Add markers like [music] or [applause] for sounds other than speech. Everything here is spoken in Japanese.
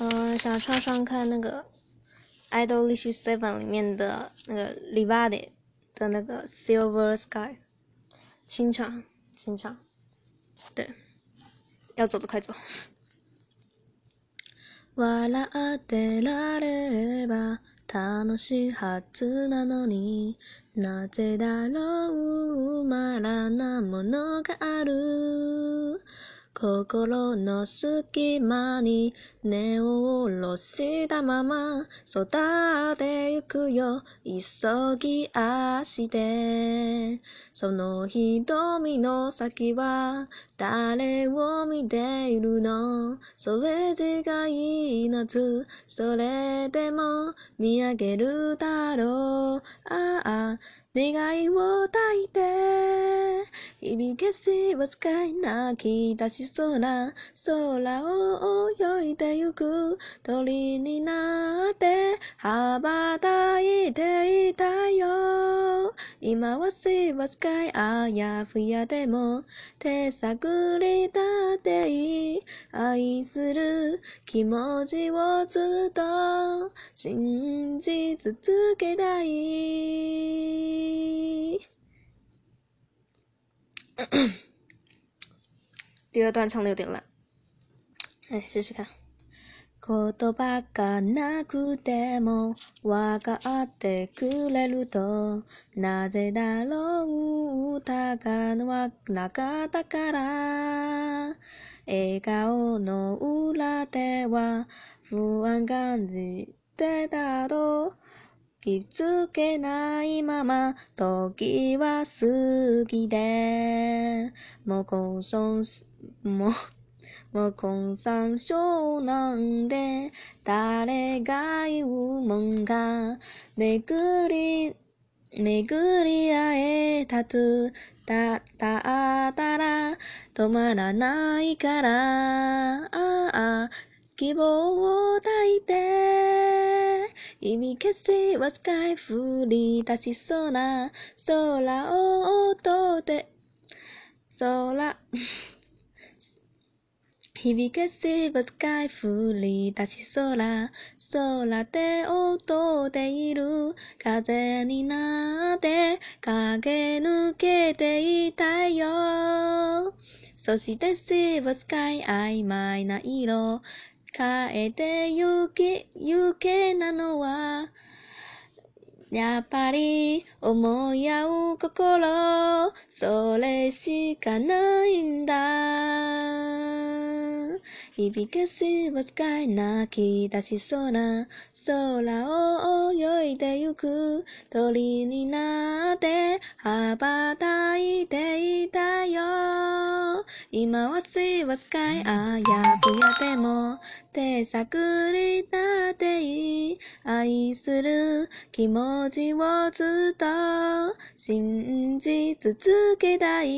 嗯，想唱唱看那个《Idolish Seven》里面的那个 Livade 的那个 Silver Sky，清唱，清唱，对，要走的快走。笑ってられれば楽しいはずなのになぜだろうまらなものがある 心の隙間に根を下ろしたまま育ってゆくよ。急ぎ足で。その瞳の先は誰を見ているの？それ違いなずそれでも見上げるだろう。あ願いを抱いて響けしわずかい泣き出しそうな空を泳いでゆく鳥になって羽ばたいていたよ。今はしわずかいあやふやでも手探りだっていい愛する気持ちをずっと信じ続けたい [clears throat] 第二段唱的有点烂，哎，试试看。言葉がなくても分かってくれるとなぜだろう歌がなかったから。笑顔の裏では不安感じてたと気づけないまま時は過ぎてもう今生もうもう今山椒なんで誰が言うもんが巡り巡り会えたとだったら止まらないからああ希望を抱いて響けしわずかい降り出しそうな空を音で空 [laughs] 響けしわずかい降り出し空空で踊っている。風になって駆け抜けていたよ。そしてしわずかい曖昧な色。変えてゆけ、ゆけなのはやっぱり思い合う心。それしかないんだ。響かしわずかい泣き出しそうな空を泳いでゆく鳥になって羽ばたいていたよ。今はしわずかいあやふやでも手探りだっていい愛する気持ちをずっと信じ続けたい。